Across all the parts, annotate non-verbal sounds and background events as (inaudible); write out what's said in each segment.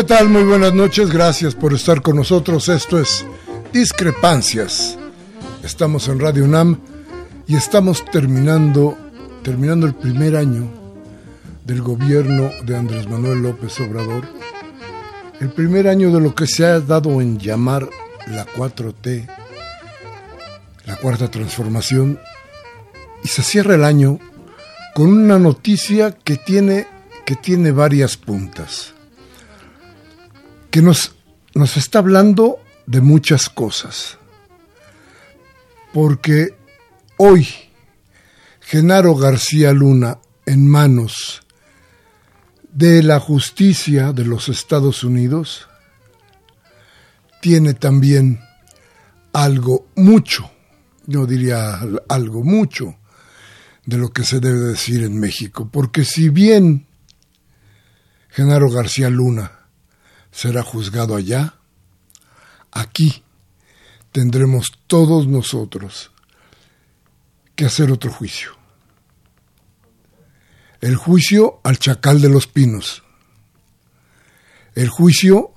¿Qué tal? Muy buenas noches, gracias por estar con nosotros. Esto es Discrepancias. Estamos en Radio UNAM y estamos terminando, terminando el primer año del gobierno de Andrés Manuel López Obrador. El primer año de lo que se ha dado en llamar la 4T, la cuarta transformación, y se cierra el año con una noticia que tiene, que tiene varias puntas que nos, nos está hablando de muchas cosas. Porque hoy Genaro García Luna, en manos de la justicia de los Estados Unidos, tiene también algo mucho, yo diría algo mucho, de lo que se debe decir en México. Porque si bien Genaro García Luna será juzgado allá, aquí tendremos todos nosotros que hacer otro juicio. El juicio al Chacal de los Pinos. El juicio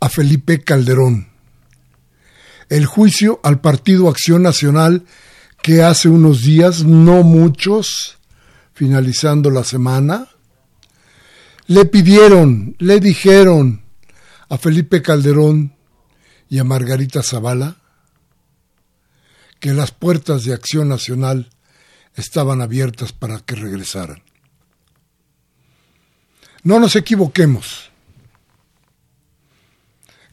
a Felipe Calderón. El juicio al Partido Acción Nacional que hace unos días, no muchos, finalizando la semana, le pidieron, le dijeron, a Felipe Calderón y a Margarita Zavala que las puertas de Acción Nacional estaban abiertas para que regresaran. No nos equivoquemos.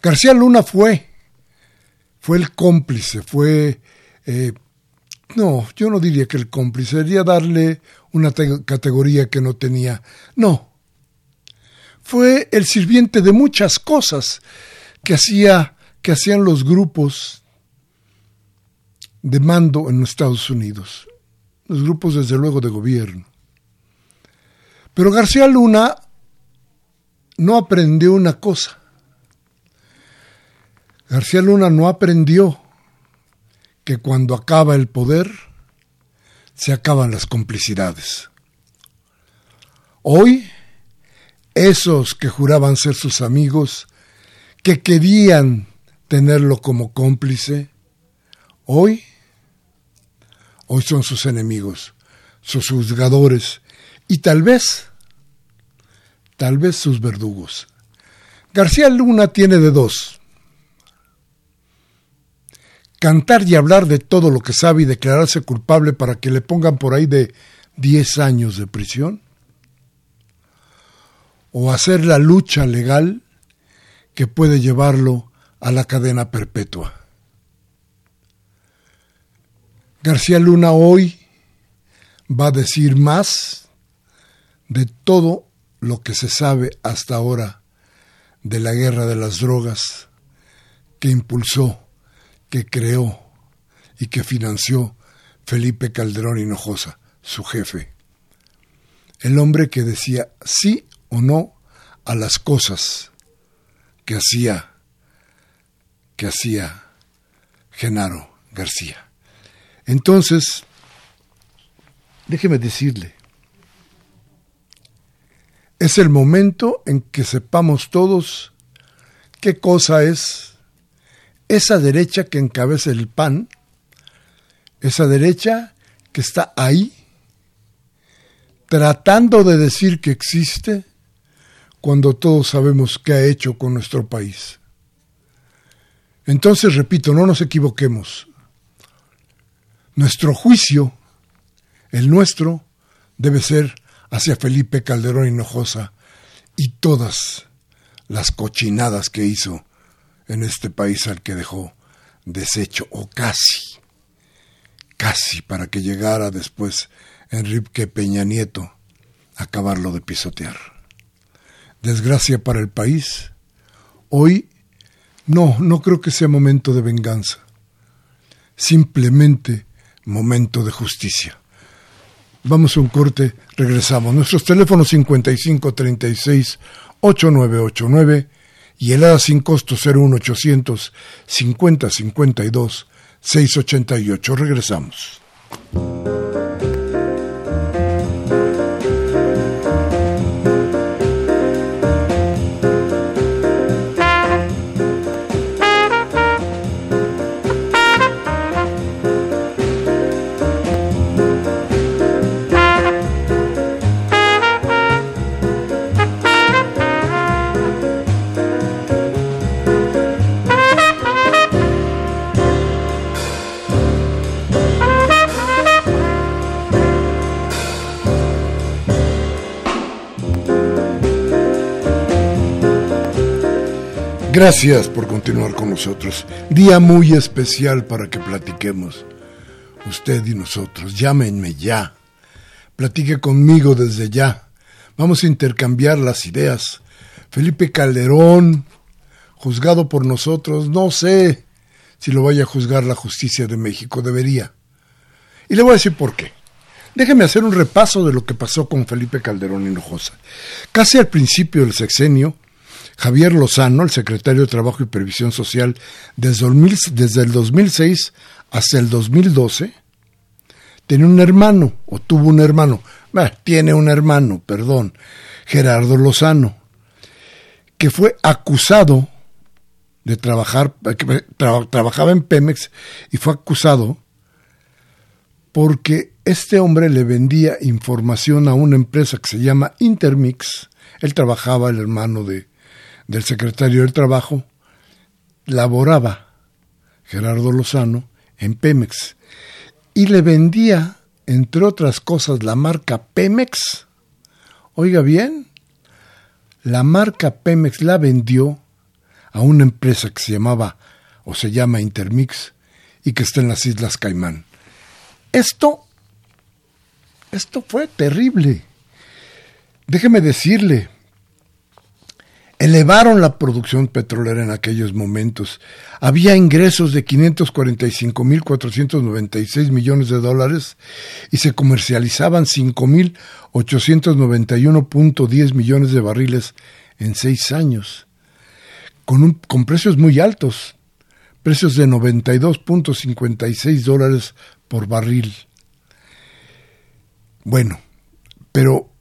García Luna fue, fue el cómplice, fue, eh, no, yo no diría que el cómplice, sería darle una categoría que no tenía. No, fue el sirviente de muchas cosas que, hacía, que hacían los grupos de mando en Estados Unidos, los grupos desde luego de gobierno. Pero García Luna no aprendió una cosa. García Luna no aprendió que cuando acaba el poder se acaban las complicidades. Hoy esos que juraban ser sus amigos, que querían tenerlo como cómplice, hoy, hoy son sus enemigos, sus juzgadores y tal vez, tal vez sus verdugos. García Luna tiene de dos. Cantar y hablar de todo lo que sabe y declararse culpable para que le pongan por ahí de 10 años de prisión o hacer la lucha legal que puede llevarlo a la cadena perpetua. García Luna hoy va a decir más de todo lo que se sabe hasta ahora de la guerra de las drogas que impulsó, que creó y que financió Felipe Calderón Hinojosa, su jefe. El hombre que decía sí o no a las cosas que hacía que hacía Genaro García. Entonces, déjeme decirle, es el momento en que sepamos todos qué cosa es esa derecha que encabeza el PAN, esa derecha que está ahí tratando de decir que existe cuando todos sabemos qué ha hecho con nuestro país. Entonces, repito, no nos equivoquemos. Nuestro juicio, el nuestro, debe ser hacia Felipe Calderón Hinojosa y todas las cochinadas que hizo en este país al que dejó deshecho, o casi, casi para que llegara después Enrique Peña Nieto a acabarlo de pisotear. Desgracia para el país. Hoy no, no creo que sea momento de venganza. Simplemente momento de justicia. Vamos a un corte, regresamos. Nuestros teléfonos 5536 8989 y el ADA sin costo 01800 5052 688. Regresamos. Gracias por continuar con nosotros. Día muy especial para que platiquemos. Usted y nosotros. Llámenme ya. Platique conmigo desde ya. Vamos a intercambiar las ideas. Felipe Calderón, juzgado por nosotros, no sé si lo vaya a juzgar la justicia de México. Debería. Y le voy a decir por qué. Déjeme hacer un repaso de lo que pasó con Felipe Calderón Hinojosa. Casi al principio del sexenio, Javier Lozano, el secretario de Trabajo y Previsión Social, desde, el 2006 hasta el 2012, tenía un hermano, o tuvo un hermano, tiene un hermano, perdón, Gerardo Lozano, que fue acusado de trabajar, trabajaba en Pemex y fue acusado porque este hombre le vendía información a una empresa que se llama Intermix. Él trabajaba, el hermano de, del secretario del Trabajo, laboraba Gerardo Lozano en Pemex y le vendía, entre otras cosas, la marca Pemex. Oiga bien, la marca Pemex la vendió a una empresa que se llamaba o se llama Intermix y que está en las Islas Caimán. Esto, esto fue terrible. Déjeme decirle, elevaron la producción petrolera en aquellos momentos. Había ingresos de 545.496 millones de dólares y se comercializaban 5.891.10 millones de barriles en seis años, con, con precios muy altos, precios de 92.56 dólares por barril. Bueno, pero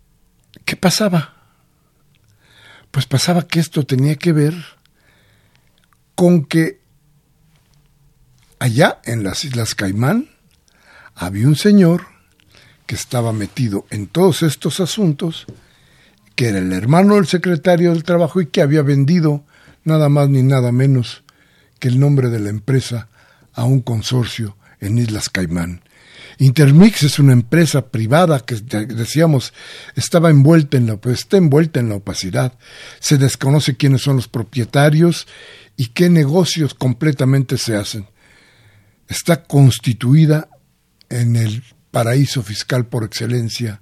¿qué pasaba? Pues pasaba que esto tenía que ver con que allá en las Islas Caimán había un señor que estaba metido en todos estos asuntos, que era el hermano del secretario del Trabajo y que había vendido nada más ni nada menos que el nombre de la empresa a un consorcio en Islas Caimán. Intermix es una empresa privada que decíamos estaba envuelta en la pues, está envuelta en la opacidad. Se desconoce quiénes son los propietarios y qué negocios completamente se hacen. Está constituida en el paraíso fiscal por excelencia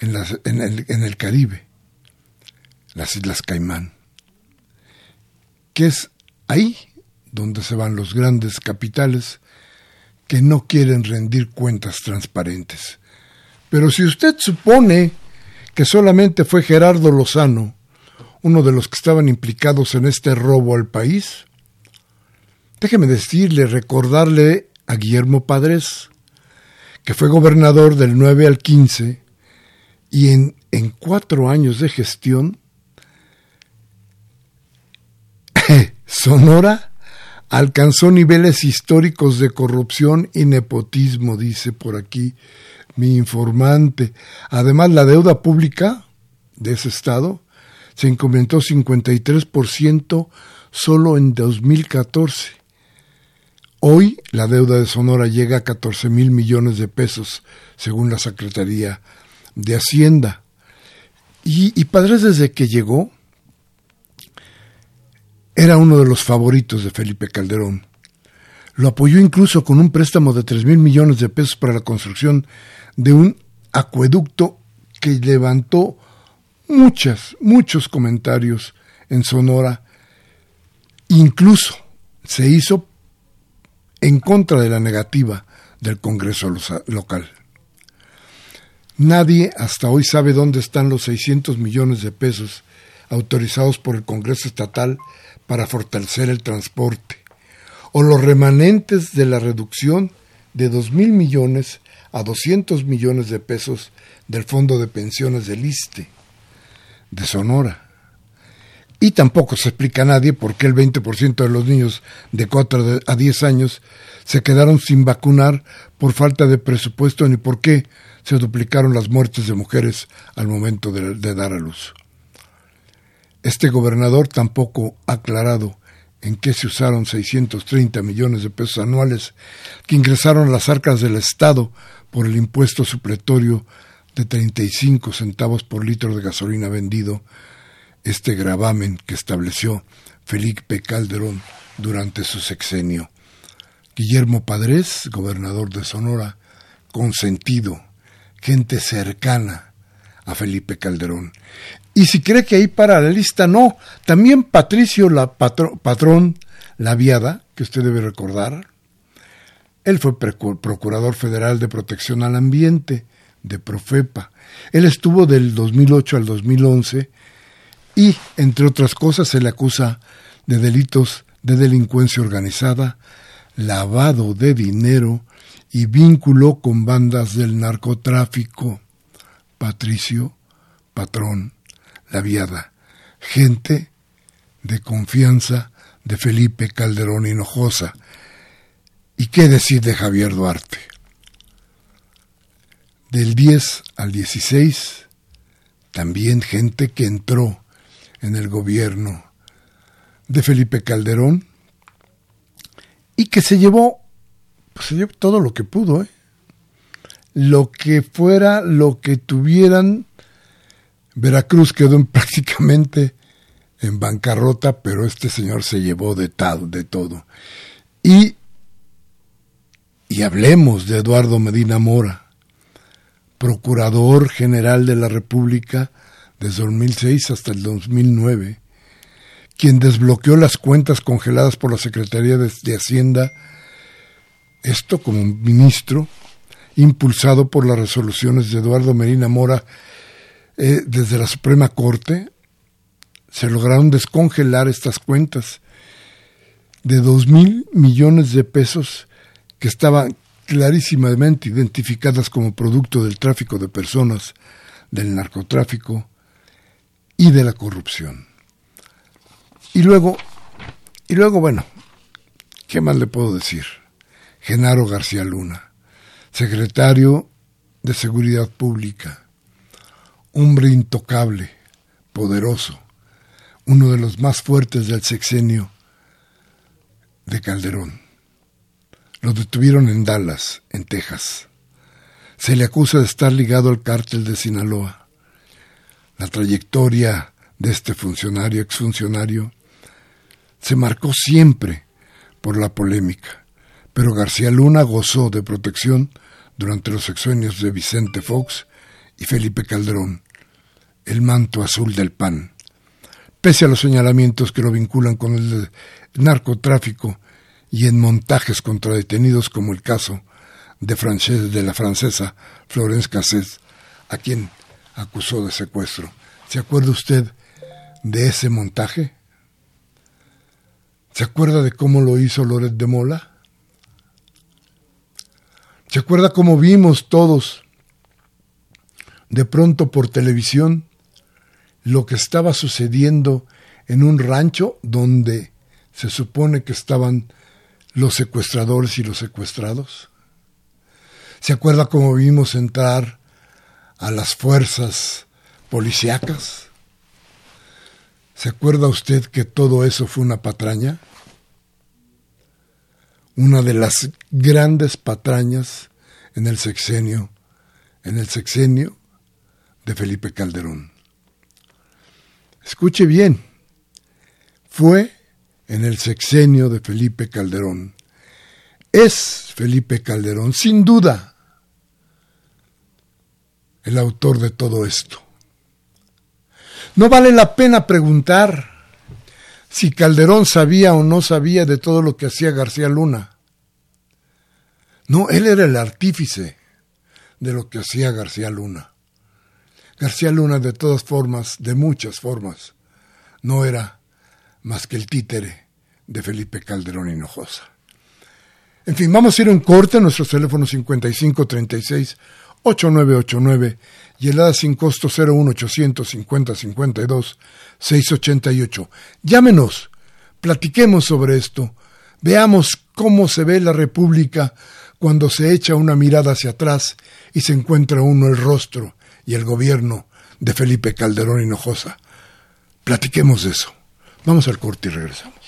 en, en, el, en el Caribe, las Islas Caimán, que es ahí donde se van los grandes capitales que no quieren rendir cuentas transparentes. Pero si usted supone que solamente fue Gerardo Lozano uno de los que estaban implicados en este robo al país, déjeme decirle, recordarle a Guillermo Padres, que fue gobernador del 9 al 15 y en, en cuatro años de gestión, (laughs) Sonora alcanzó niveles históricos de corrupción y nepotismo, dice por aquí mi informante. Además, la deuda pública de ese estado se incrementó 53% solo en 2014. Hoy la deuda de Sonora llega a 14 mil millones de pesos, según la Secretaría de Hacienda. Y, y Padres desde que llegó era uno de los favoritos de Felipe Calderón. Lo apoyó incluso con un préstamo de 3 mil millones de pesos para la construcción de un acueducto que levantó muchas, muchos comentarios en Sonora. Incluso se hizo en contra de la negativa del Congreso local. Nadie hasta hoy sabe dónde están los 600 millones de pesos autorizados por el Congreso Estatal para fortalecer el transporte, o los remanentes de la reducción de dos mil millones a 200 millones de pesos del Fondo de Pensiones del ISTE de Sonora. Y tampoco se explica a nadie por qué el 20% de los niños de 4 a 10 años se quedaron sin vacunar por falta de presupuesto ni por qué se duplicaron las muertes de mujeres al momento de, de dar a luz. Este gobernador tampoco ha aclarado en qué se usaron 630 millones de pesos anuales que ingresaron a las arcas del Estado por el impuesto supletorio de 35 centavos por litro de gasolina vendido, este gravamen que estableció Felipe Calderón durante su sexenio. Guillermo Padres, gobernador de Sonora, consentido, gente cercana a Felipe Calderón. Y si cree que ahí para la lista, no. También Patricio la Patrón Laviada, que usted debe recordar, él fue procurador federal de protección al ambiente de Profepa. Él estuvo del 2008 al 2011 y, entre otras cosas, se le acusa de delitos de delincuencia organizada, lavado de dinero y vínculo con bandas del narcotráfico. Patricio Patrón la viada, gente de confianza de Felipe Calderón Hinojosa. ¿Y qué decir de Javier Duarte? Del 10 al 16, también gente que entró en el gobierno de Felipe Calderón y que se llevó, pues se llevó todo lo que pudo, ¿eh? lo que fuera, lo que tuvieran Veracruz quedó (laughs) prácticamente en bancarrota, pero este señor se llevó de, de todo. Y, y hablemos de Eduardo Medina Mora, Procurador General de la República desde 2006 hasta el 2009, quien desbloqueó las cuentas congeladas por la Secretaría de Hacienda, esto como ministro, impulsado por las resoluciones de Eduardo Medina Mora eh, desde la Suprema Corte se lograron descongelar estas cuentas de dos mil millones de pesos que estaban clarísimamente identificadas como producto del tráfico de personas, del narcotráfico y de la corrupción. Y luego, y luego, bueno, ¿qué más le puedo decir? Genaro García Luna, secretario de Seguridad Pública, hombre intocable, poderoso, uno de los más fuertes del sexenio de Calderón. Lo detuvieron en Dallas, en Texas. Se le acusa de estar ligado al cártel de Sinaloa. La trayectoria de este funcionario, exfuncionario, se marcó siempre por la polémica, pero García Luna gozó de protección durante los sexenios de Vicente Fox y Felipe Calderón, el manto azul del PAN. Pese a los señalamientos que lo vinculan con el narcotráfico y en montajes contra detenidos como el caso de, de la francesa Florence Cassés, a quien acusó de secuestro. ¿Se acuerda usted de ese montaje? ¿Se acuerda de cómo lo hizo Loret de Mola? ¿Se acuerda cómo vimos todos de pronto por televisión lo que estaba sucediendo en un rancho donde se supone que estaban los secuestradores y los secuestrados? ¿Se acuerda cómo vimos entrar a las fuerzas policíacas? ¿Se acuerda usted que todo eso fue una patraña? Una de las grandes patrañas en el sexenio, en el sexenio de Felipe Calderón. Escuche bien, fue en el sexenio de Felipe Calderón. Es Felipe Calderón, sin duda, el autor de todo esto. No vale la pena preguntar si Calderón sabía o no sabía de todo lo que hacía García Luna. No, él era el artífice de lo que hacía García Luna. García Luna, de todas formas, de muchas formas, no era más que el títere de Felipe Calderón Hinojosa. En fin, vamos a ir a un corte a nuestro teléfono 5536 8989 y el sin costo 01850 52 688. Llámenos, platiquemos sobre esto, veamos cómo se ve la República cuando se echa una mirada hacia atrás y se encuentra uno el rostro y el gobierno de Felipe Calderón Hinojosa. Platiquemos de eso. Vamos al corte y regresamos.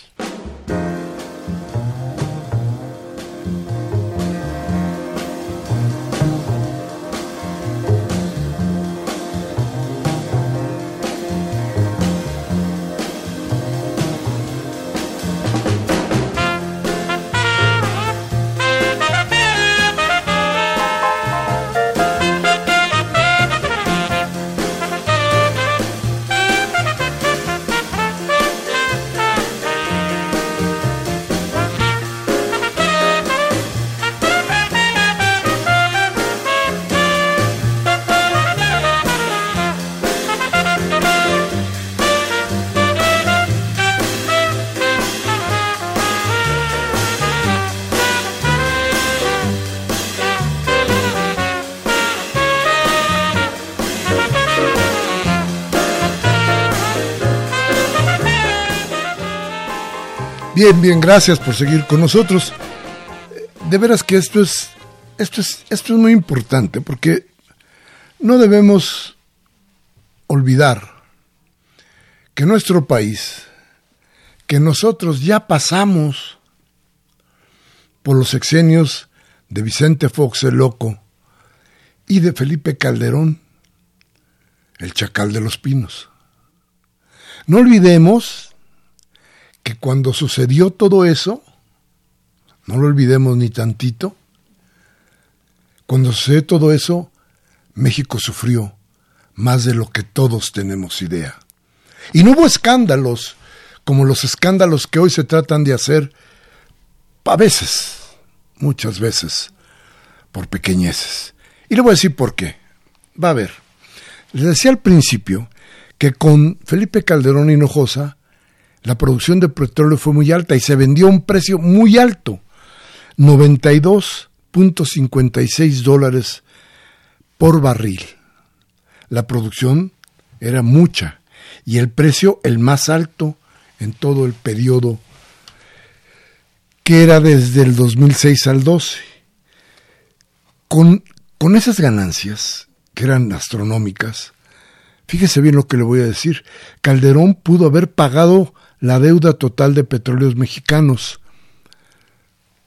Bien, bien, gracias por seguir con nosotros. De veras que esto es, esto es, esto es muy importante porque no debemos olvidar que nuestro país, que nosotros ya pasamos por los sexenios de Vicente Fox el Loco y de Felipe Calderón, el Chacal de los Pinos. No olvidemos que cuando sucedió todo eso, no lo olvidemos ni tantito, cuando sucedió todo eso, México sufrió más de lo que todos tenemos idea. Y no hubo escándalos como los escándalos que hoy se tratan de hacer a veces, muchas veces, por pequeñeces. Y le voy a decir por qué. Va a ver. Les decía al principio que con Felipe Calderón Hinojosa la producción de petróleo fue muy alta y se vendió a un precio muy alto, 92.56 dólares por barril. La producción era mucha y el precio el más alto en todo el periodo que era desde el 2006 al 12. Con, con esas ganancias, que eran astronómicas, fíjese bien lo que le voy a decir, Calderón pudo haber pagado la deuda total de petróleos mexicanos.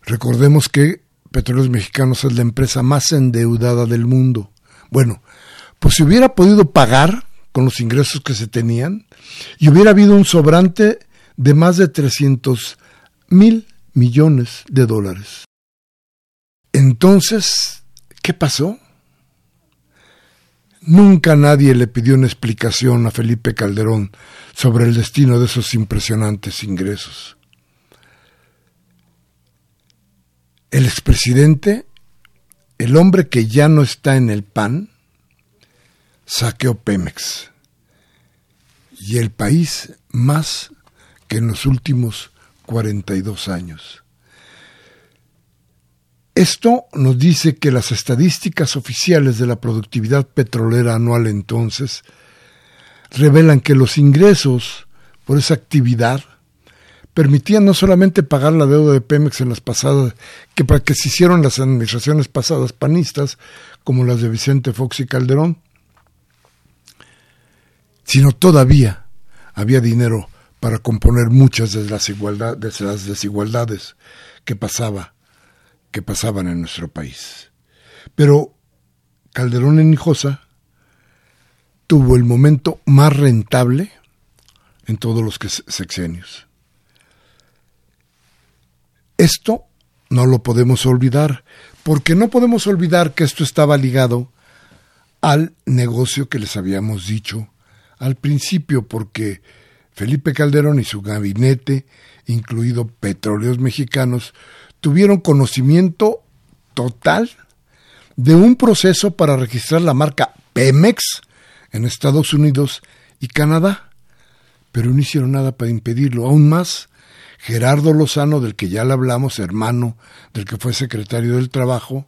Recordemos que Petróleos Mexicanos es la empresa más endeudada del mundo. Bueno, pues si hubiera podido pagar con los ingresos que se tenían y hubiera habido un sobrante de más de 300 mil millones de dólares. Entonces, ¿qué pasó? Nunca nadie le pidió una explicación a Felipe Calderón sobre el destino de esos impresionantes ingresos. El expresidente, el hombre que ya no está en el PAN, saqueó Pemex. Y el país más que en los últimos 42 años. Esto nos dice que las estadísticas oficiales de la productividad petrolera anual entonces revelan que los ingresos por esa actividad permitían no solamente pagar la deuda de Pemex en las pasadas, que para que se hicieron las administraciones pasadas panistas, como las de Vicente Fox y Calderón, sino todavía había dinero para componer muchas de las, de las desigualdades que pasaba, que pasaban en nuestro país. Pero Calderón en Hijosa tuvo el momento más rentable en todos los sexenios. Esto no lo podemos olvidar, porque no podemos olvidar que esto estaba ligado al negocio que les habíamos dicho al principio, porque Felipe Calderón y su gabinete, incluido Petróleos Mexicanos, tuvieron conocimiento total de un proceso para registrar la marca Pemex en Estados Unidos y Canadá, pero no hicieron nada para impedirlo. Aún más, Gerardo Lozano, del que ya le hablamos, hermano del que fue secretario del Trabajo,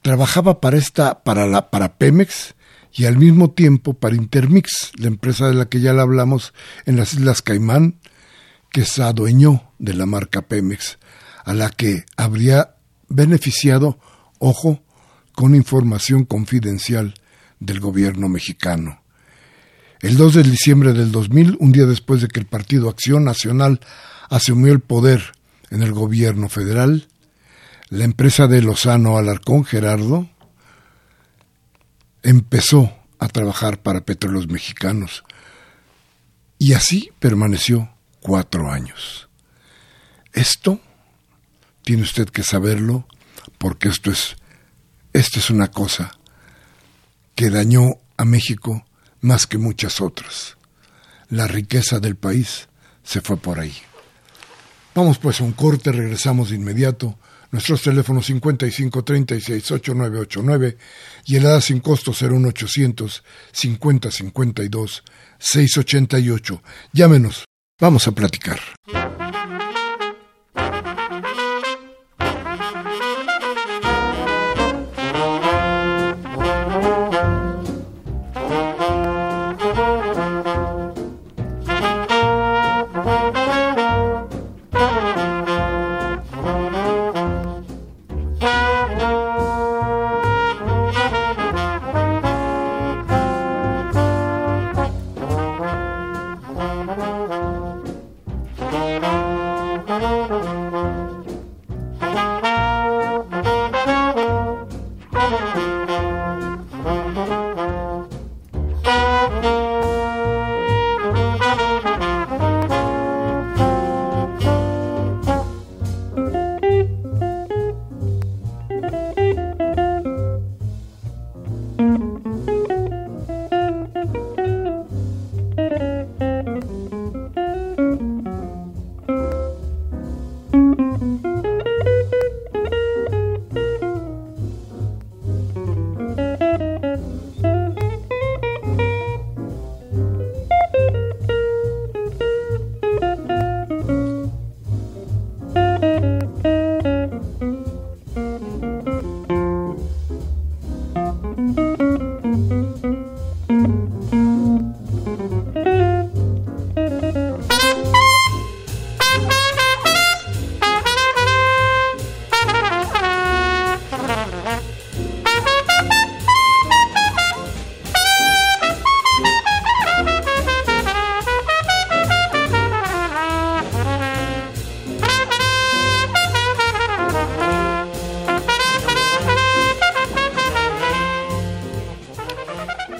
trabajaba para esta para la para Pemex y al mismo tiempo para Intermix, la empresa de la que ya le hablamos en las Islas Caimán, que se adueñó de la marca Pemex, a la que habría beneficiado, ojo, con información confidencial del gobierno mexicano. El 2 de diciembre del 2000, un día después de que el Partido Acción Nacional asumió el poder en el gobierno federal, la empresa de Lozano Alarcón Gerardo empezó a trabajar para Petróleos Mexicanos y así permaneció cuatro años. Esto tiene usted que saberlo porque esto es, es una cosa que dañó a México más que muchas otras. La riqueza del país se fue por ahí. Vamos pues a un corte, regresamos de inmediato. Nuestros teléfonos 55 36 8989 y el ADA sin costo 01800 50 52 688. Llámenos, vamos a platicar.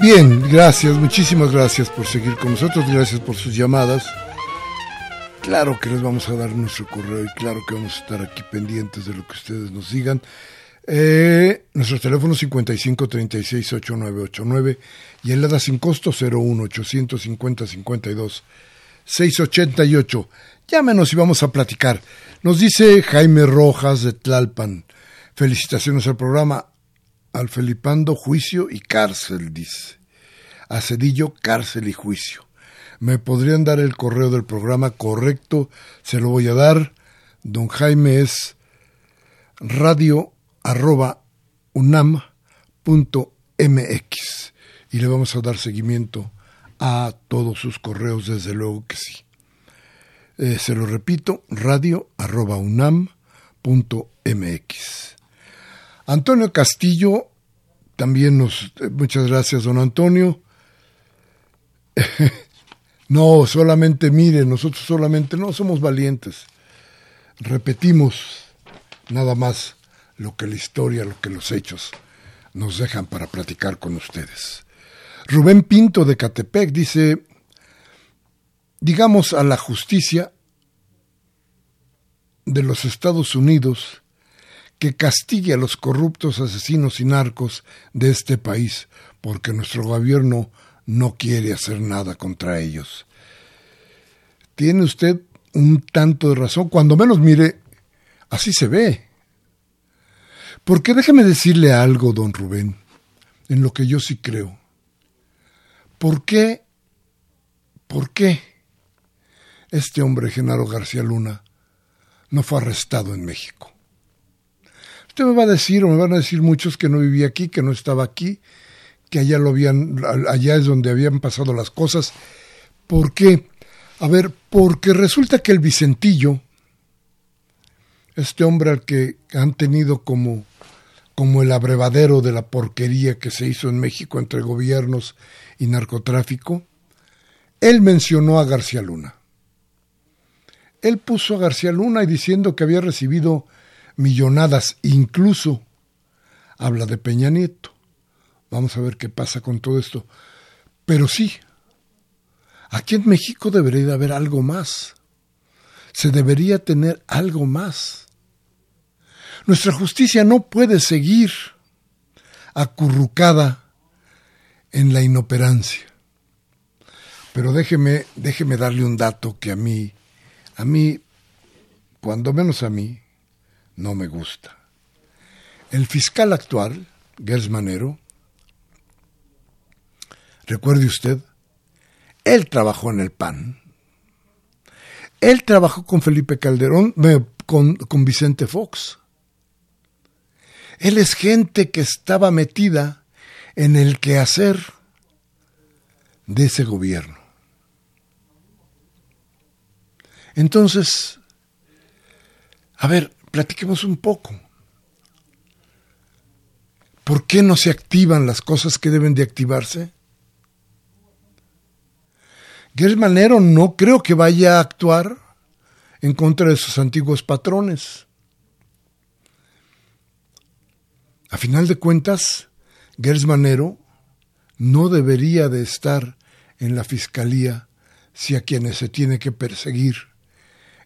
Bien, gracias, muchísimas gracias por seguir con nosotros, gracias por sus llamadas. Claro que les vamos a dar nuestro correo y claro que vamos a estar aquí pendientes de lo que ustedes nos digan. Eh, nuestro teléfono 55 36 8989 y el ADA sin costo 01 850 52 688. Llámenos y vamos a platicar. Nos dice Jaime Rojas de Tlalpan. Felicitaciones al programa. Al Felipando, juicio y cárcel, dice. A cárcel y juicio. ¿Me podrían dar el correo del programa correcto? Se lo voy a dar. Don Jaime es radio arroba unam.mx y le vamos a dar seguimiento a todos sus correos, desde luego que sí. Eh, se lo repito, radio arroba unam.mx. Antonio Castillo, también nos... Eh, muchas gracias, don Antonio. (laughs) no, solamente mire, nosotros solamente no somos valientes. Repetimos nada más lo que la historia, lo que los hechos nos dejan para platicar con ustedes. Rubén Pinto de Catepec dice, digamos a la justicia de los Estados Unidos que castigue a los corruptos asesinos y narcos de este país, porque nuestro gobierno no quiere hacer nada contra ellos. Tiene usted un tanto de razón, cuando menos mire, así se ve. Porque déjeme decirle algo, don Rubén, en lo que yo sí creo. ¿Por qué, por qué este hombre, Genaro García Luna, no fue arrestado en México? Usted me va a decir, o me van a decir muchos que no vivía aquí, que no estaba aquí, que allá lo habían, allá es donde habían pasado las cosas. ¿Por qué? A ver, porque resulta que el Vicentillo, este hombre al que han tenido como, como el abrevadero de la porquería que se hizo en México entre gobiernos y narcotráfico, él mencionó a García Luna. Él puso a García Luna y diciendo que había recibido millonadas, incluso habla de Peña Nieto. Vamos a ver qué pasa con todo esto. Pero sí, aquí en México debería de haber algo más. Se debería tener algo más. Nuestra justicia no puede seguir acurrucada en la inoperancia. Pero déjeme, déjeme darle un dato que a mí, a mí, cuando menos a mí, no me gusta. El fiscal actual, Gers Manero, recuerde usted, él trabajó en el PAN, él trabajó con Felipe Calderón, con, con Vicente Fox. Él es gente que estaba metida en el quehacer de ese gobierno. Entonces, a ver, platiquemos un poco. ¿Por qué no se activan las cosas que deben de activarse? Manero no creo que vaya a actuar en contra de sus antiguos patrones. A final de cuentas, Manero no debería de estar en la fiscalía si a quienes se tiene que perseguir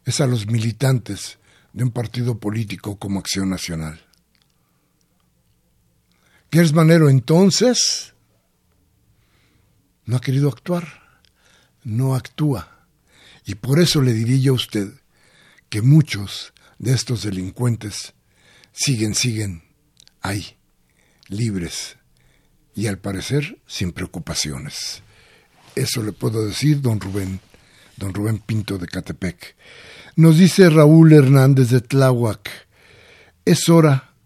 es a los militantes de un partido político como Acción Nacional. Gers Manero entonces no ha querido actuar, no actúa. Y por eso le diría yo a usted que muchos de estos delincuentes siguen, siguen ahí, libres y al parecer sin preocupaciones. Eso le puedo decir, don Rubén, don Rubén Pinto de Catepec. Nos dice Raúl Hernández de Tláhuac, es hora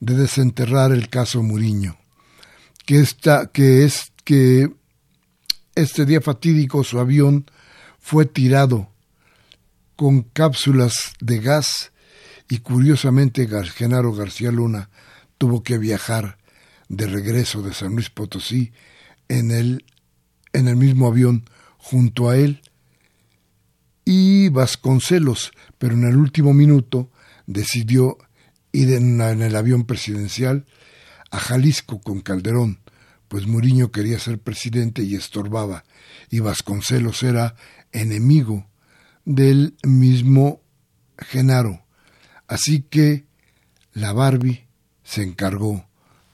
de desenterrar el caso Muriño, que, está, que es que este día fatídico su avión fue tirado con cápsulas de gas y curiosamente Genaro García Luna tuvo que viajar de regreso de San Luis Potosí en el, en el mismo avión junto a él y Vasconcelos, pero en el último minuto decidió ir en, el avión presidencial a Jalisco con Calderón, pues Muriño quería ser presidente y estorbaba, y Vasconcelos era enemigo del mismo Genaro. Así que la Barbie se encargó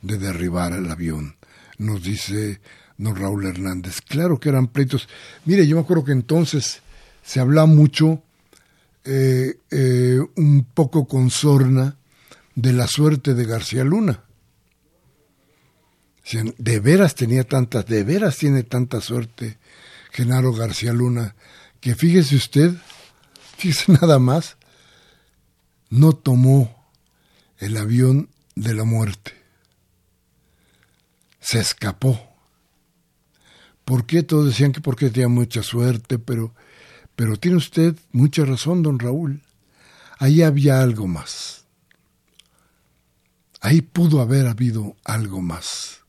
de derribar el avión, nos dice don Raúl Hernández. Claro que eran pleitos. Mire, yo me acuerdo que entonces se habla mucho, eh, eh, un poco con sorna, de la suerte de García Luna. De veras tenía tantas, de veras tiene tanta suerte Genaro García Luna, que fíjese usted, fíjese (laughs) nada más, no tomó el avión de la muerte. Se escapó. ¿Por qué? Todos decían que porque tenía mucha suerte, pero, pero tiene usted mucha razón, don Raúl. Ahí había algo más. Ahí pudo haber habido algo más.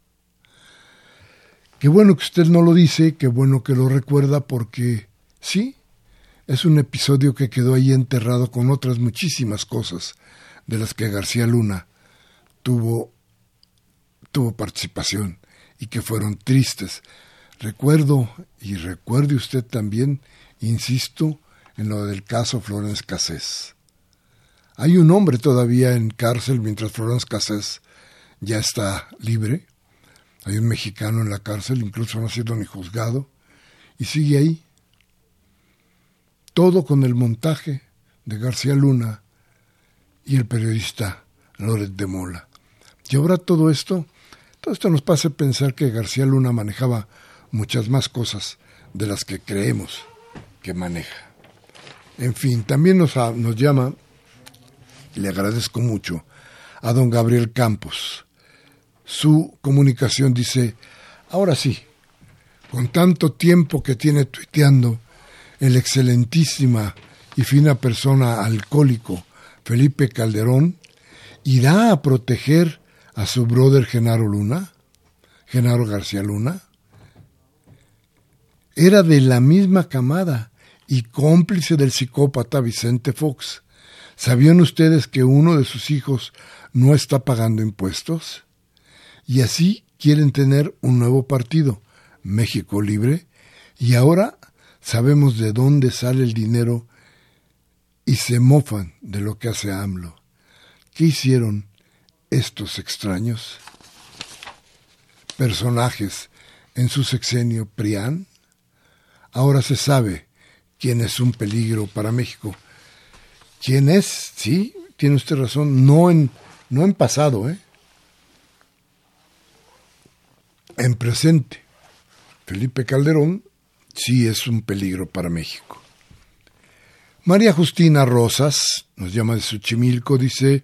Qué bueno que usted no lo dice, qué bueno que lo recuerda, porque sí, es un episodio que quedó ahí enterrado con otras muchísimas cosas de las que García Luna tuvo, tuvo participación y que fueron tristes. Recuerdo, y recuerde usted también, insisto, en lo del caso Florence Cassés. Hay un hombre todavía en cárcel mientras Florence Cassés ya está libre, hay un mexicano en la cárcel, incluso no ha sido ni juzgado, y sigue ahí. Todo con el montaje de García Luna y el periodista Loret de Mola. Y ahora todo esto, todo esto nos hace pensar que García Luna manejaba muchas más cosas de las que creemos que maneja. En fin, también nos, nos llama, y le agradezco mucho, a don Gabriel Campos, su comunicación dice, ahora sí, con tanto tiempo que tiene tuiteando el excelentísima y fina persona alcohólico Felipe Calderón, ¿irá a proteger a su brother Genaro Luna? Genaro García Luna. Era de la misma camada y cómplice del psicópata Vicente Fox. ¿Sabían ustedes que uno de sus hijos no está pagando impuestos? y así quieren tener un nuevo partido, México Libre, y ahora sabemos de dónde sale el dinero y se mofan de lo que hace AMLO. ¿Qué hicieron estos extraños? Personajes en su sexenio PRIAN. Ahora se sabe quién es un peligro para México. ¿Quién es? Sí, tiene usted razón, no en, no en pasado, ¿eh? en presente. Felipe Calderón sí es un peligro para México. María Justina Rosas, nos llama de Xochimilco, dice,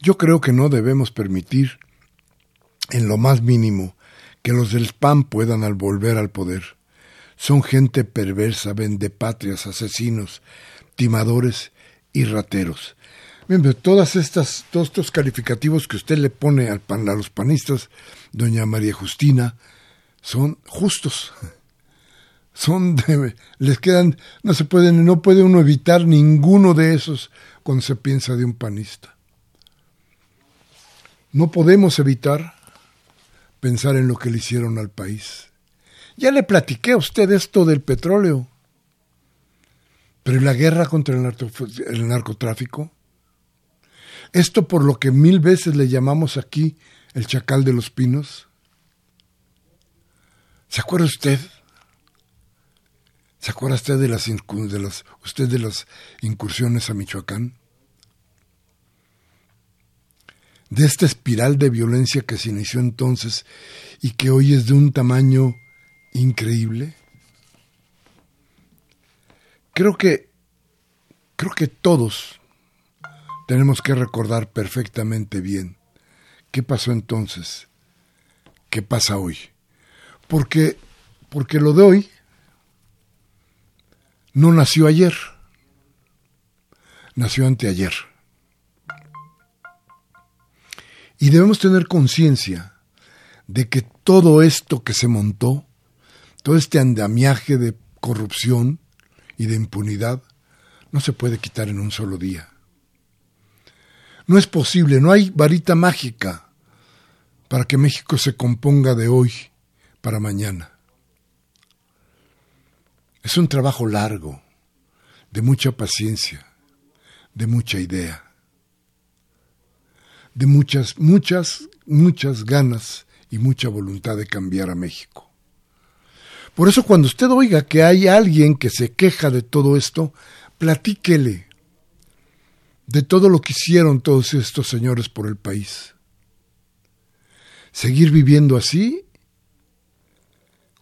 yo creo que no debemos permitir, en lo más mínimo, que los del PAN puedan al volver al poder. Son gente perversa, vendepatrias, asesinos, timadores y rateros. Bien, todas estas, todos estos calificativos que usted le pone al pan, a los panistas, doña María Justina, son justos. (laughs) Son les quedan, no se pueden, no puede uno evitar ninguno de esos cuando se piensa de un panista. No podemos evitar pensar en lo que le hicieron al país. Ya le platiqué a usted esto del petróleo. Pero la guerra contra el narcotráfico? Esto por lo que mil veces le llamamos aquí el chacal de los pinos. ¿Se acuerda usted? ¿Se acuerda usted de las, de las, usted de las incursiones a Michoacán? De esta espiral de violencia que se inició entonces y que hoy es de un tamaño increíble. Creo que creo que todos tenemos que recordar perfectamente bien qué pasó entonces, qué pasa hoy. Porque, porque lo de hoy no nació ayer, nació anteayer. Y debemos tener conciencia de que todo esto que se montó, todo este andamiaje de corrupción y de impunidad, no se puede quitar en un solo día. No es posible, no hay varita mágica para que México se componga de hoy para mañana. Es un trabajo largo, de mucha paciencia, de mucha idea, de muchas, muchas, muchas ganas y mucha voluntad de cambiar a México. Por eso cuando usted oiga que hay alguien que se queja de todo esto, platíquele, de todo lo que hicieron todos estos señores por el país. Seguir viviendo así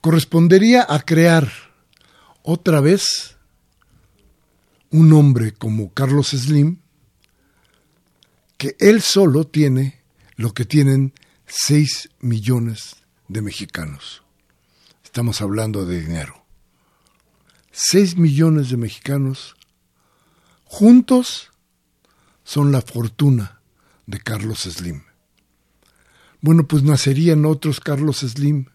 correspondería a crear otra vez un hombre como Carlos Slim que él solo tiene lo que tienen 6 millones de mexicanos. Estamos hablando de dinero. 6 millones de mexicanos juntos son la fortuna de Carlos Slim. Bueno, pues nacerían otros Carlos Slim.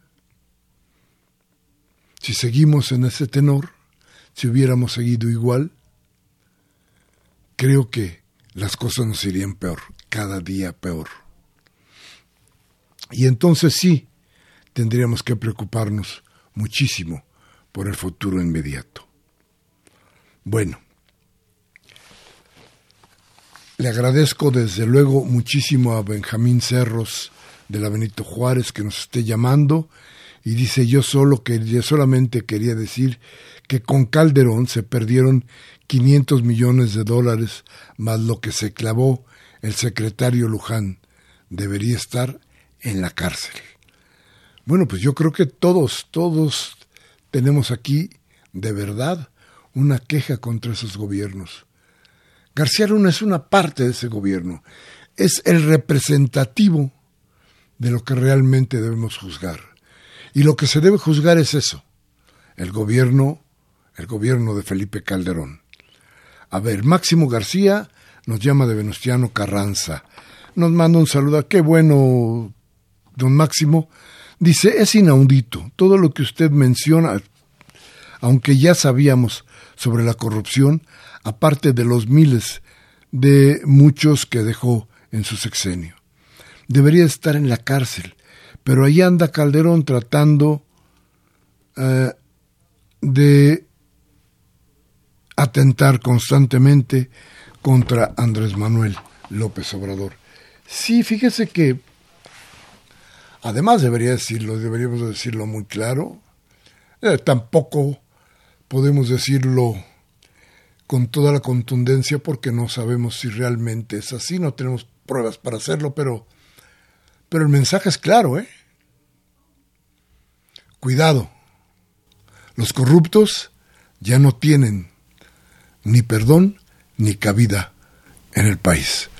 Si seguimos en ese tenor, si hubiéramos seguido igual, creo que las cosas nos irían peor, cada día peor. Y entonces sí, tendríamos que preocuparnos muchísimo por el futuro inmediato. Bueno, le agradezco desde luego muchísimo a Benjamín Cerros de la Benito Juárez que nos esté llamando y dice yo solo que solamente quería decir que con Calderón se perdieron 500 millones de dólares más lo que se clavó el secretario Luján. Debería estar en la cárcel. Bueno, pues yo creo que todos, todos tenemos aquí de verdad una queja contra esos gobiernos. García Luna es una parte de ese gobierno, es el representativo de lo que realmente debemos juzgar. Y lo que se debe juzgar es eso, el gobierno, el gobierno de Felipe Calderón. A ver, Máximo García nos llama de Venustiano Carranza. Nos manda un saludo. Qué bueno, don Máximo. Dice, es inaudito todo lo que usted menciona, aunque ya sabíamos sobre la corrupción, aparte de los miles de muchos que dejó en su sexenio. Debería estar en la cárcel, pero ahí anda Calderón tratando eh, de atentar constantemente contra Andrés Manuel López Obrador. Sí, fíjese que, además debería decirlo, deberíamos decirlo muy claro, eh, tampoco podemos decirlo con toda la contundencia porque no sabemos si realmente es así, no tenemos pruebas para hacerlo, pero, pero el mensaje es claro, ¿eh? Cuidado, los corruptos ya no tienen ni perdón ni cabida en el país.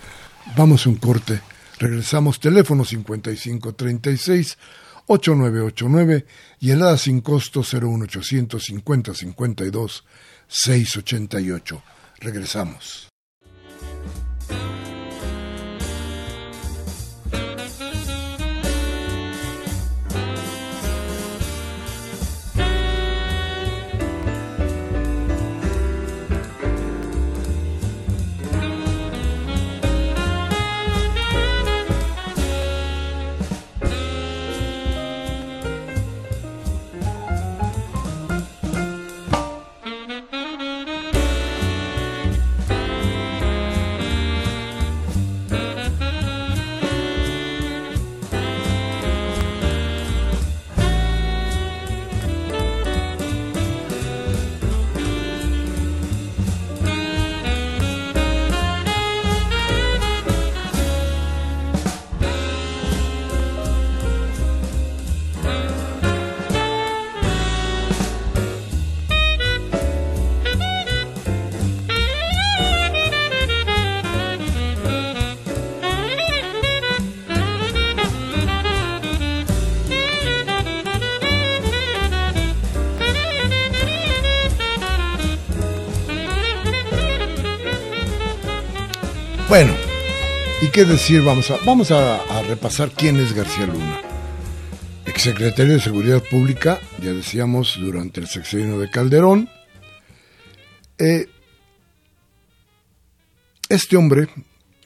Vamos a un corte, regresamos, teléfono 5536 8989 y helada sin costo 01800 50 52 688. Regresamos. ¿Y qué decir? Vamos a, vamos a, repasar quién es García Luna. Exsecretario de Seguridad Pública, ya decíamos, durante el sexenio de Calderón. Eh, este hombre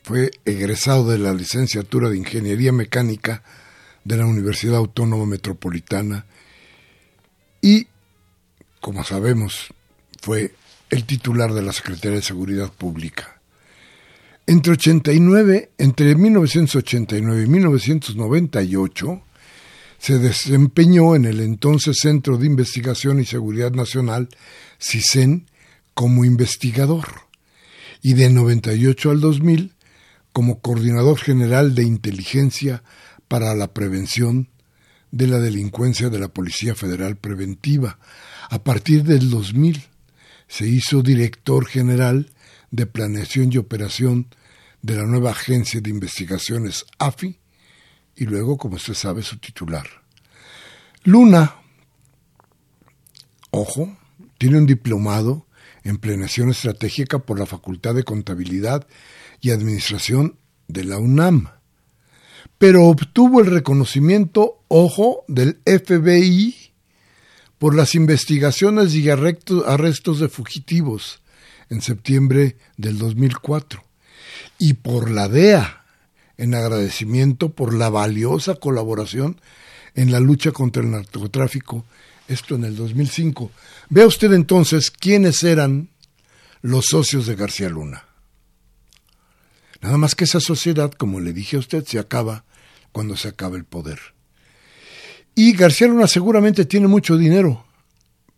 fue egresado de la licenciatura de Ingeniería Mecánica de la Universidad Autónoma Metropolitana y, como sabemos, fue el titular de la Secretaría de Seguridad Pública. Entre 89, entre 1989 y 1998, se desempeñó en el entonces Centro de Investigación y Seguridad Nacional, CISEN, como investigador, y de 98 al 2000 como coordinador general de inteligencia para la prevención de la delincuencia de la Policía Federal Preventiva. A partir del 2000 se hizo director general de planeación y operación de la nueva agencia de investigaciones AFI y luego, como usted sabe, su titular. Luna, ojo, tiene un diplomado en planeación estratégica por la Facultad de Contabilidad y Administración de la UNAM, pero obtuvo el reconocimiento, ojo, del FBI por las investigaciones y arrestos de fugitivos en septiembre del 2004 y por la DEA en agradecimiento por la valiosa colaboración en la lucha contra el narcotráfico, esto en el 2005. Vea usted entonces quiénes eran los socios de García Luna. Nada más que esa sociedad, como le dije a usted, se acaba cuando se acaba el poder. Y García Luna seguramente tiene mucho dinero,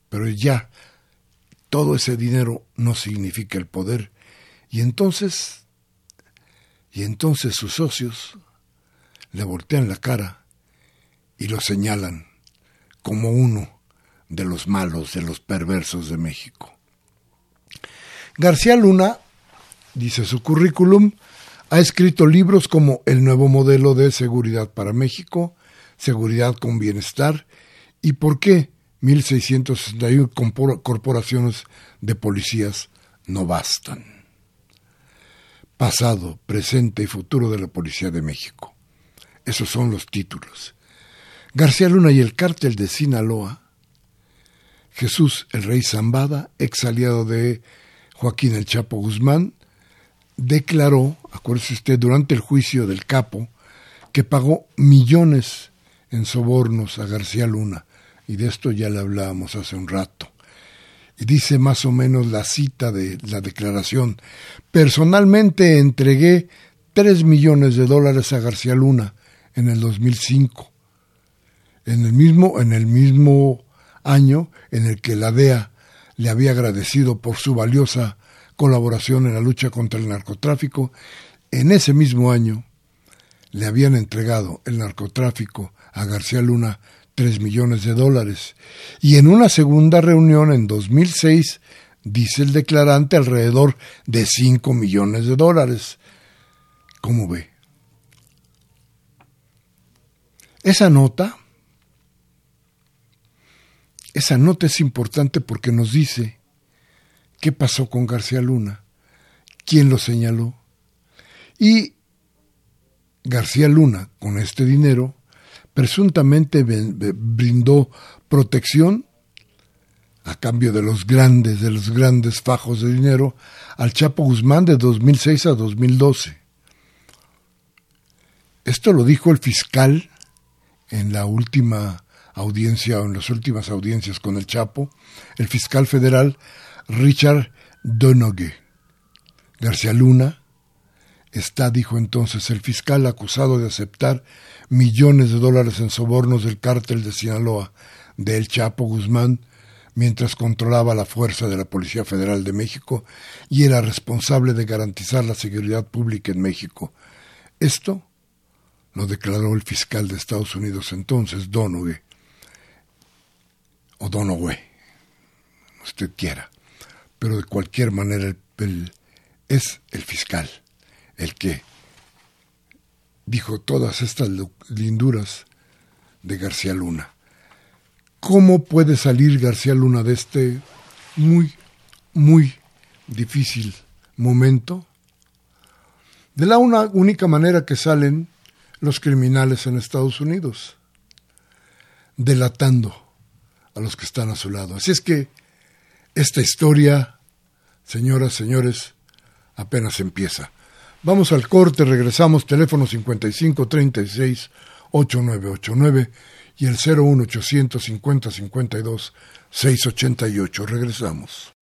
pero ya todo ese dinero no significa el poder. Y entonces, y entonces sus socios le voltean la cara y lo señalan como uno de los malos, de los perversos de México. García Luna, dice su currículum, ha escrito libros como El nuevo modelo de seguridad para México, Seguridad con Bienestar y ¿Por qué 1661 corporaciones de policías no bastan? Pasado, presente y futuro de la Policía de México. Esos son los títulos. García Luna y el cártel de Sinaloa. Jesús el Rey Zambada, ex aliado de Joaquín el Chapo Guzmán, declaró, acuérdese usted, durante el juicio del capo, que pagó millones en sobornos a García Luna, y de esto ya le hablábamos hace un rato. Dice más o menos la cita de la declaración. Personalmente entregué tres millones de dólares a García Luna en el 2005, en el mismo, en el mismo año en el que la DEA le había agradecido por su valiosa colaboración en la lucha contra el narcotráfico, en ese mismo año le habían entregado el narcotráfico a García Luna tres millones de dólares y en una segunda reunión en 2006 dice el declarante alrededor de cinco millones de dólares. ¿Cómo ve? Esa nota, esa nota es importante porque nos dice qué pasó con García Luna, quién lo señaló. Y García Luna, con este dinero, presuntamente brindó protección a cambio de los grandes, de los grandes fajos de dinero, al Chapo Guzmán de 2006 a 2012. Esto lo dijo el fiscal en la última audiencia o en las últimas audiencias con el Chapo, el fiscal federal Richard Donoghue. García Luna está, dijo entonces el fiscal, acusado de aceptar millones de dólares en sobornos del cártel de Sinaloa de El Chapo Guzmán mientras controlaba la fuerza de la Policía Federal de México y era responsable de garantizar la seguridad pública en México. Esto lo declaró el fiscal de Estados Unidos entonces, Donoghue, o Donoghue, usted quiera pero de cualquier manera es el fiscal el que dijo todas estas linduras de García Luna. ¿Cómo puede salir García Luna de este muy, muy difícil momento? De la una única manera que salen los criminales en Estados Unidos, delatando a los que están a su lado. Así es que esta historia, señoras, señores, apenas empieza. Vamos al corte, regresamos, teléfono 5536 8989 y el 01800 50 52 688. Regresamos.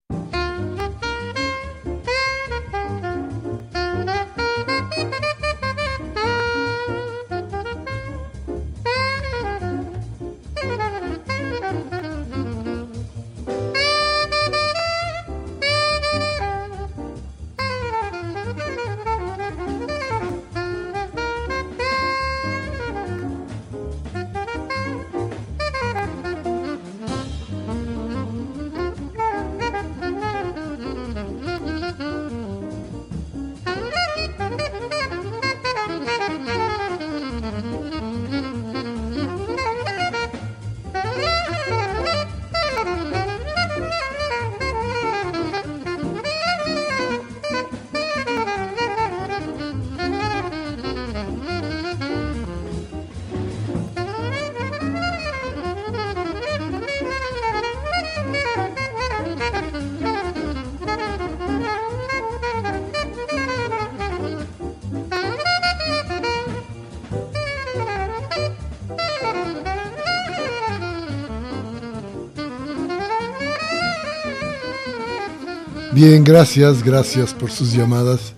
Bien, gracias, gracias por sus llamadas.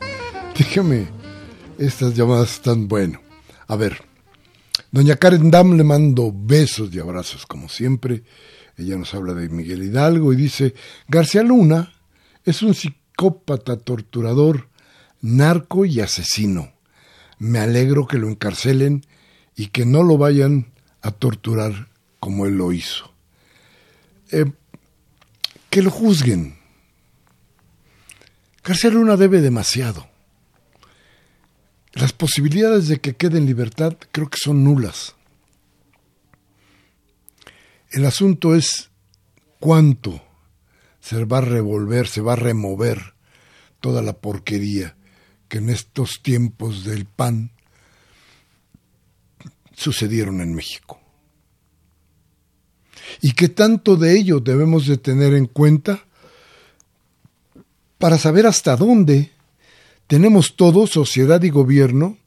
Déjame, estas llamadas están bueno. A ver, doña Karen Dam le mando besos y abrazos como siempre. Ella nos habla de Miguel Hidalgo y dice, García Luna es un psicópata torturador, narco y asesino. Me alegro que lo encarcelen y que no lo vayan a torturar como él lo hizo. Eh, que lo juzguen, García Luna debe demasiado. Las posibilidades de que quede en libertad creo que son nulas. El asunto es cuánto se va a revolver, se va a remover toda la porquería que en estos tiempos del pan sucedieron en México. Y qué tanto de ello debemos de tener en cuenta para saber hasta dónde tenemos todos, sociedad y gobierno,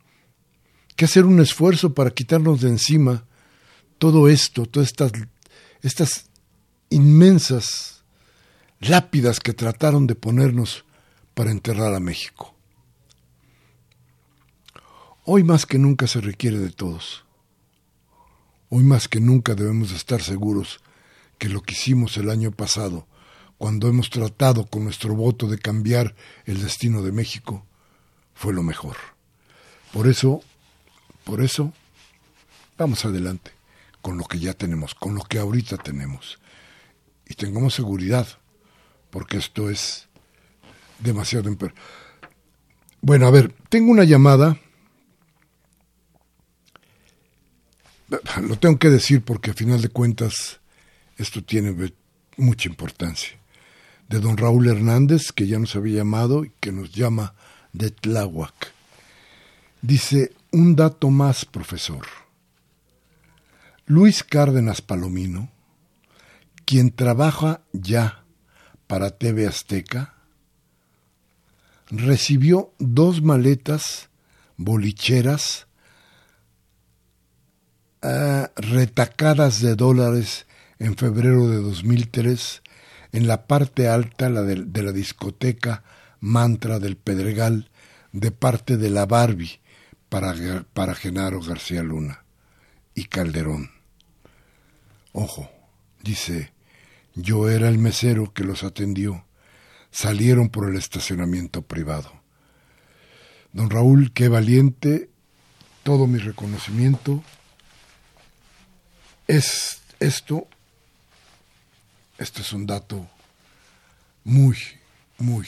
que hacer un esfuerzo para quitarnos de encima todo esto, todas estas, inmensas lápidas que trataron de ponernos para enterrar a México. Hoy más que nunca se requiere de todos. Hoy más que nunca debemos estar seguros que lo que hicimos el año pasado cuando hemos tratado con nuestro voto de cambiar el destino de México, fue lo mejor. Por eso, por eso, vamos adelante con lo que ya tenemos, con lo que ahorita tenemos. Y tengamos seguridad, porque esto es demasiado Bueno, a ver, tengo una llamada. Lo tengo que decir porque a final de cuentas esto tiene mucha importancia de don Raúl Hernández, que ya nos había llamado y que nos llama de Tláhuac. Dice, un dato más, profesor. Luis Cárdenas Palomino, quien trabaja ya para TV Azteca, recibió dos maletas bolicheras ah, retacadas de dólares en febrero de 2003 en la parte alta la de, la discoteca Mantra del Pedregal de parte de la Barbie para, para Genaro García Luna y Calderón. Ojo, dice, yo era el mesero que los atendió. Salieron por el estacionamiento privado. Don Raúl, qué valiente, todo mi reconocimiento. Es esto este es un dato muy, muy,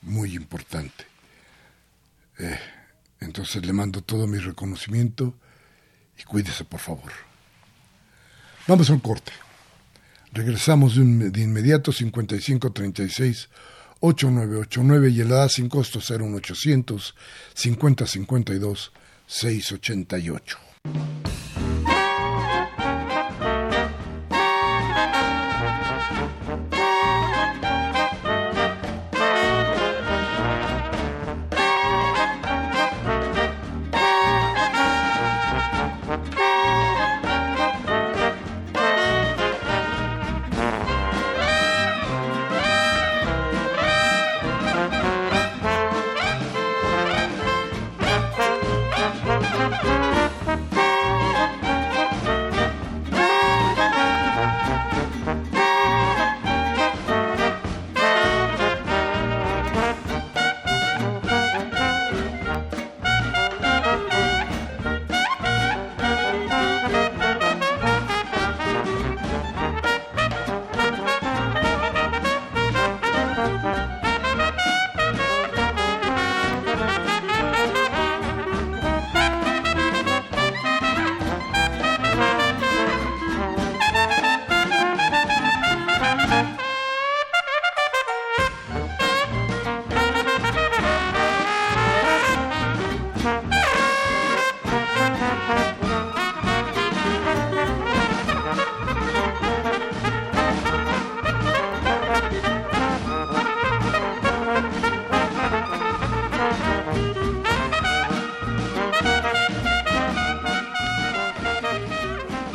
muy importante. Eh, entonces le mando todo mi reconocimiento y cuídese por favor. Vamos a un corte. Regresamos de, inmediato 5536 8989 y el edad sin costo 01800 5052 688.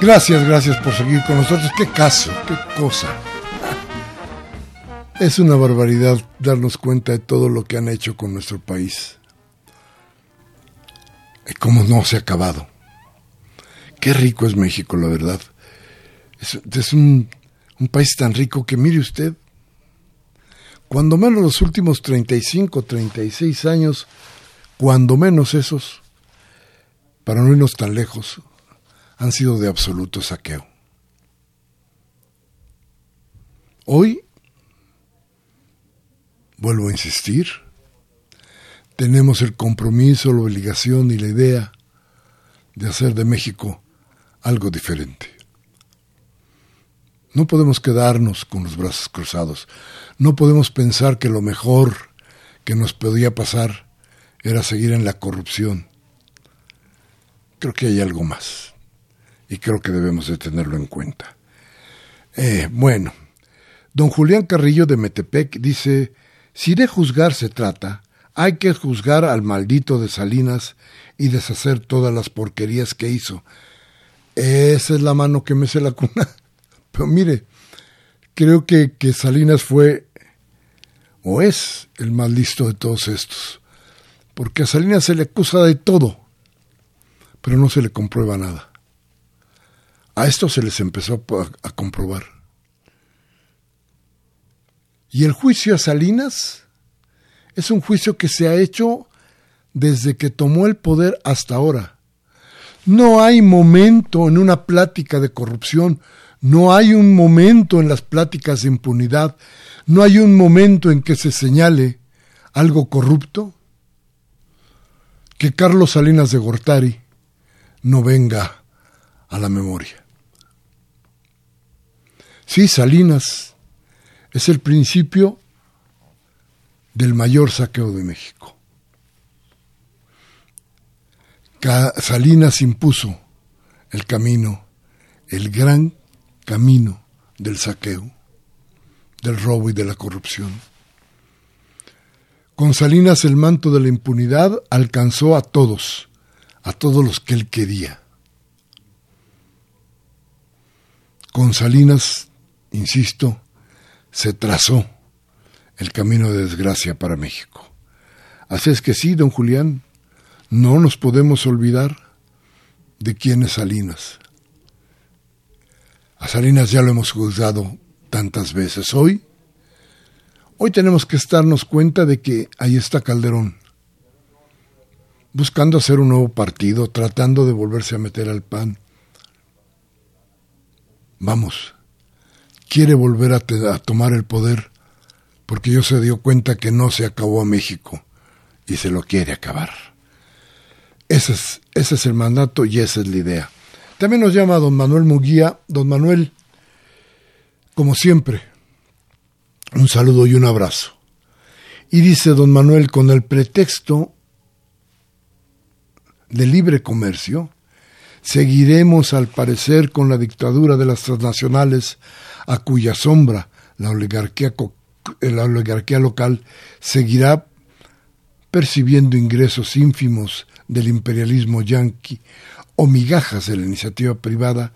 Gracias, gracias por seguir con nosotros. Qué caso, qué cosa. Es una barbaridad darnos cuenta de todo lo que han hecho con nuestro país. Y cómo no se ha acabado. Qué rico es México, la verdad. Es, un, país tan rico que mire usted, cuando menos los últimos 35, 36 años, cuando menos esos, para no irnos tan lejos, han sido de absoluto saqueo. Hoy, vuelvo a insistir, tenemos el compromiso, la obligación y la idea de hacer de México algo diferente. No podemos quedarnos con los brazos cruzados. No podemos pensar que lo mejor que nos podía pasar era seguir en la corrupción. Creo que hay algo más y creo que debemos de tenerlo en cuenta. Eh, bueno, don Julián Carrillo de Metepec dice, si de juzgar se trata, hay que juzgar al maldito de Salinas y deshacer todas las porquerías que hizo. Esa es la mano que me se la cuna. (laughs) Pero mire, creo que, que Salinas fue o es el más listo de todos estos. Porque a Salinas se le acusa de todo, pero no se le comprueba nada. A esto se les empezó a, comprobar. Y el juicio a Salinas es un juicio que se ha hecho desde que tomó el poder hasta ahora. No hay momento en una plática de corrupción, no hay un momento en las pláticas de impunidad, no hay un momento en que se señale algo corrupto que Carlos Salinas de Gortari no venga a la memoria. Sí, Salinas es el principio del mayor saqueo de México. Salinas impuso el camino, el gran camino del saqueo, del robo y de la corrupción. Con Salinas el manto de la impunidad alcanzó a todos, a todos los que él quería. Con Salinas insisto, se trazó el camino de desgracia para México. Así es que sí, don Julián, no nos podemos olvidar de quién es Salinas. A Salinas ya lo hemos juzgado tantas veces. Hoy, hoy tenemos que estarnos cuenta de que ahí está Calderón, buscando hacer un nuevo partido, tratando de volverse a meter al pan. Vamos, quiere volver a, tomar el poder porque yo se dio cuenta que no se acabó a México y se lo quiere acabar. Ese es, ese es el mandato y esa es la idea. También nos llama don Manuel Muguía. Don Manuel, como siempre, un saludo y un abrazo. Y dice don Manuel, con el pretexto de libre comercio, seguiremos al parecer con la dictadura de las transnacionales a cuya sombra la oligarquía, la oligarquía local seguirá percibiendo ingresos ínfimos del imperialismo yanqui o migajas de la iniciativa privada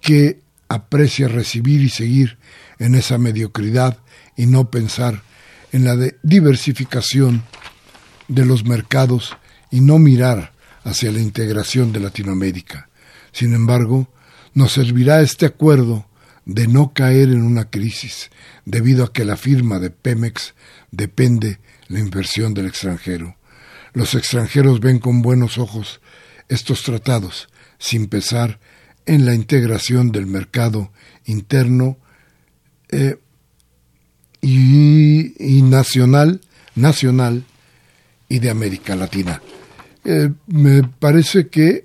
que aprecia recibir y seguir en esa mediocridad y no pensar en la diversificación de los mercados y no mirar hacia la integración de Latinoamérica. Sin embargo, nos servirá este acuerdo de no caer en una crisis debido a que la firma de Pemex depende la inversión del extranjero. Los extranjeros ven con buenos ojos estos tratados, sin pesar en la integración del mercado interno eh, y, nacional, nacional y de América Latina. Eh, me parece que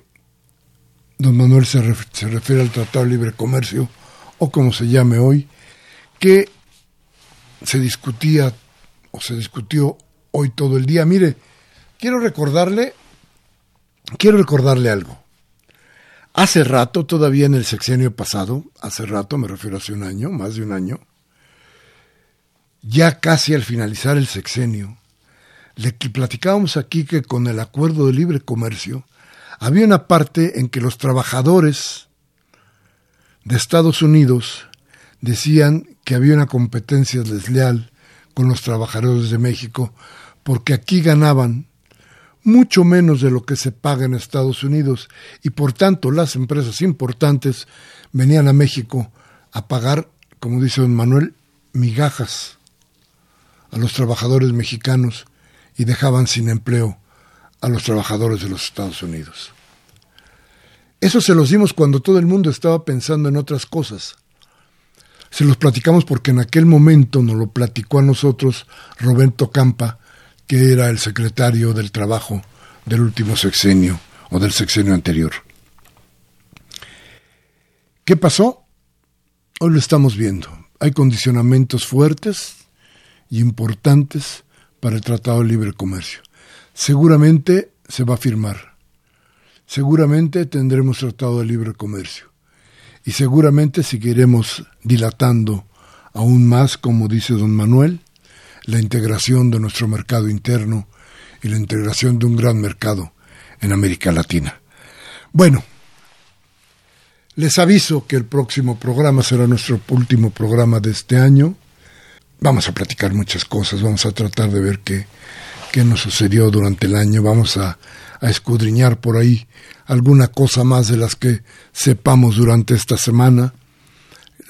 don Manuel se, se refiere al Tratado de Libre Comercio o como se llame hoy, que se discutía o se discutió hoy todo el día. Mire, quiero recordarle, quiero recordarle algo. Hace rato, todavía en el sexenio pasado, hace rato, me refiero hace un año, más de un año, ya casi al finalizar el sexenio, le platicábamos aquí que con el acuerdo de libre comercio había una parte en que los trabajadores de Estados Unidos decían que había una competencia desleal con los trabajadores de México, porque aquí ganaban mucho menos de lo que se paga en Estados Unidos y por tanto las empresas importantes venían a México a pagar, como dice don Manuel, migajas a los trabajadores mexicanos y dejaban sin empleo a los trabajadores de los Estados Unidos. Eso se los dimos cuando todo el mundo estaba pensando en otras cosas. Se los platicamos porque en aquel momento nos lo platicó a nosotros Roberto Campa, que era el secretario del Trabajo del último sexenio o del sexenio anterior. ¿Qué pasó? Hoy lo estamos viendo. Hay condicionamientos fuertes y importantes para el Tratado de Libre Comercio. Seguramente se va a firmar. Seguramente tendremos Tratado de Libre Comercio. Y seguramente seguiremos dilatando aún más, como dice don Manuel, la integración de nuestro mercado interno y la integración de un gran mercado en América Latina. Bueno, les aviso que el próximo programa será nuestro último programa de este año. Vamos a platicar muchas cosas, vamos a tratar de ver qué, qué nos sucedió durante el año, vamos a, a escudriñar por ahí alguna cosa más de las que sepamos durante esta semana,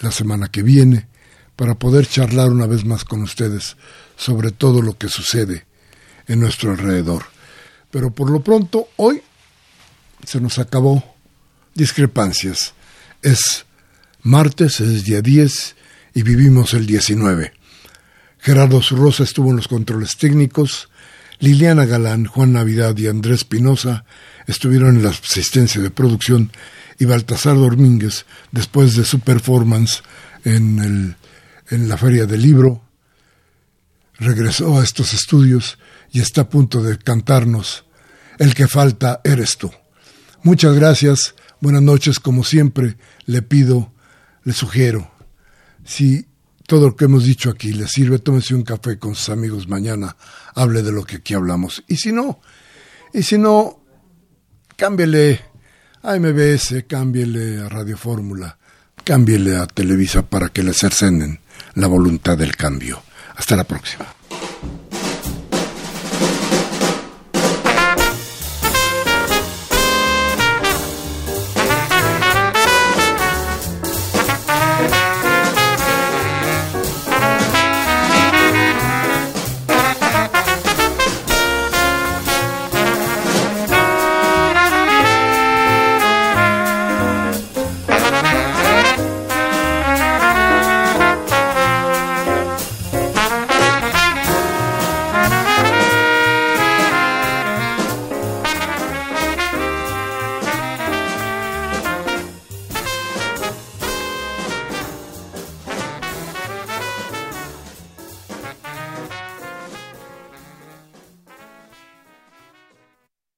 la semana que viene, para poder charlar una vez más con ustedes sobre todo lo que sucede en nuestro alrededor. Pero por lo pronto, hoy se nos acabó discrepancias. Es martes, es día 10 y vivimos el 19. Gerardo Zurrosa estuvo en los controles técnicos, Liliana Galán, Juan Navidad y Andrés Pinoza estuvieron en la asistencia de producción y Baltasar Domínguez, después de su performance en, el, en la Feria del Libro, regresó a estos estudios y está a punto de cantarnos El que falta eres tú. Muchas gracias, buenas noches, como siempre le pido, le sugiero, si todo lo que hemos dicho aquí le sirve, tómese un café con sus amigos mañana, hable de lo que aquí hablamos. Y si no, y si no, cámbiele a MBS, cámbiele a Radio Fórmula, cámbiele a Televisa para que le cercenen la voluntad del cambio. Hasta la próxima.